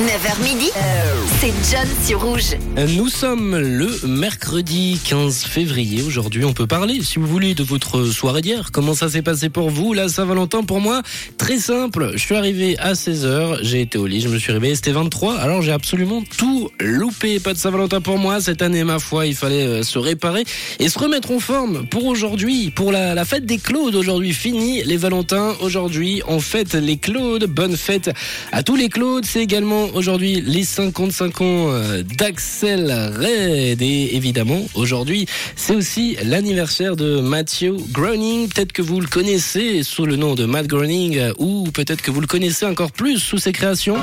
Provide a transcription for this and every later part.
9h midi, c'est John sur Rouge. Nous sommes le mercredi 15 février. Aujourd'hui, on peut parler, si vous voulez, de votre soirée d'hier. Comment ça s'est passé pour vous, la Saint-Valentin? Pour moi, très simple. Je suis arrivé à 16h, j'ai été au lit, je me suis réveillé, c'était 23. Alors j'ai absolument tout loupé. Pas de Saint-Valentin pour moi. Cette année, ma foi, il fallait euh, se réparer et se remettre en forme pour aujourd'hui, pour la, fête des Claudes aujourd'hui. Fini les Valentins. Aujourd'hui, on fête les Claudes. Bonne fête à tous les Claudes. C'est également aujourd'hui les 55 ans euh, d'Axel Red et évidemment aujourd'hui c'est aussi l'anniversaire de Matthew Groening. Peut-être que vous le connaissez sous le nom de Matt Groening euh, ou peut-être que vous le connaissez encore plus sous ses créations.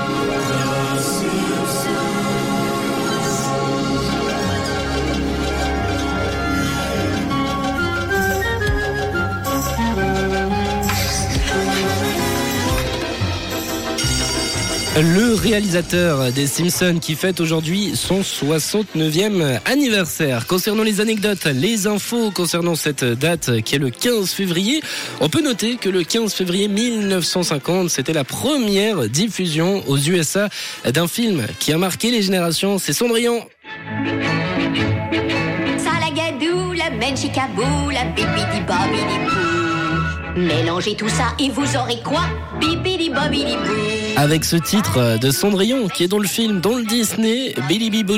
Le réalisateur des Simpsons qui fête aujourd'hui son 69e anniversaire. Concernant les anecdotes, les infos concernant cette date qui est le 15 février, on peut noter que le 15 février 1950, c'était la première diffusion aux USA d'un film qui a marqué les générations. C'est Cendrillon. Salagadou. Mélangez tout ça et vous aurez quoi? Bibidi avec ce titre de Cendrillon qui est dans le film, dans le Disney, Billy Bibou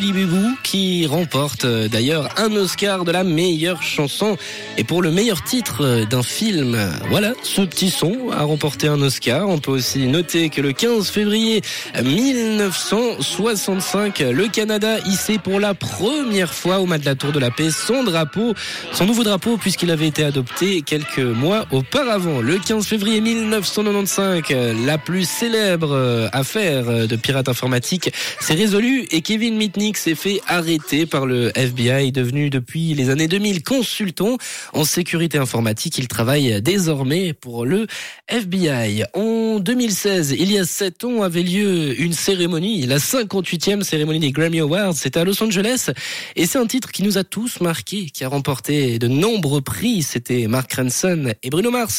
qui remporte euh, d'ailleurs un Oscar de la meilleure chanson et pour le meilleur titre d'un film. Voilà, ce petit son a remporté un Oscar. On peut aussi noter que le 15 février 1965, le Canada hissait pour la première fois au mat de la Tour de la Paix son drapeau, son nouveau drapeau puisqu'il avait été adopté quelques mois auparavant. Le 15 février 1995, la plus célèbre euh, affaire euh, de pirate informatique s'est résolue et Kevin Mitnick s'est fait arrêter par le FBI, devenu depuis les années 2000 consultant en sécurité informatique. Il travaille désormais pour le FBI. En 2016, il y a 7 ans, avait lieu une cérémonie, la 58e cérémonie des Grammy Awards. C'était à Los Angeles et c'est un titre qui nous a tous marqués, qui a remporté de nombreux prix. C'était Mark Ranson et Bruno Mars.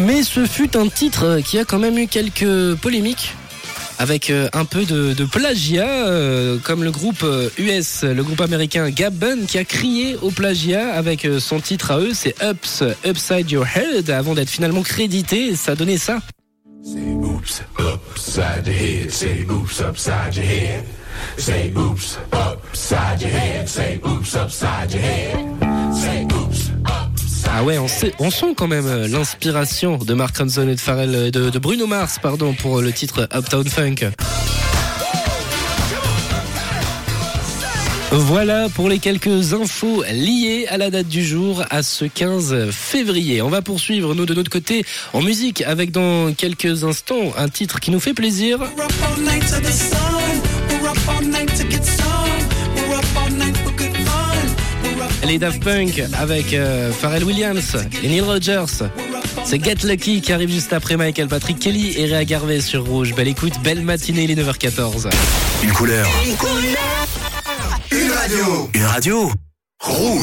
Mais ce fut un titre qui a quand même eu quelques polémiques avec euh, un peu de, plagiat, euh, comme le groupe euh, US, le groupe américain Gabon, qui a crié au plagiat avec euh, son titre à eux, c'est Ups, Upside Your Head, avant d'être finalement crédité, ça donnait ça. Say oops, upside your head. Say oops, upside your head. Say oops, upside your head. Say oops, upside your head. Say oops, upside Ah ouais, on, sait, on sent quand même euh, l'inspiration de Mark Ronson et de Pharrell, euh, de, de Bruno Mars, pardon, pour le titre Uptown Funk. Voilà pour les quelques infos liées à la date du jour, à ce 15 février. On va poursuivre, nous, de notre côté, en musique, avec dans quelques instants un titre qui nous fait plaisir. Les Daft Punk avec euh, Pharrell Williams et Neil Rogers. C'est Get Lucky qui arrive juste après Michael Patrick Kelly et Réa Garvey sur Rouge. Belle écoute, belle matinée, il est 9h14. Une couleur. Une radio. Une radio. Rouge.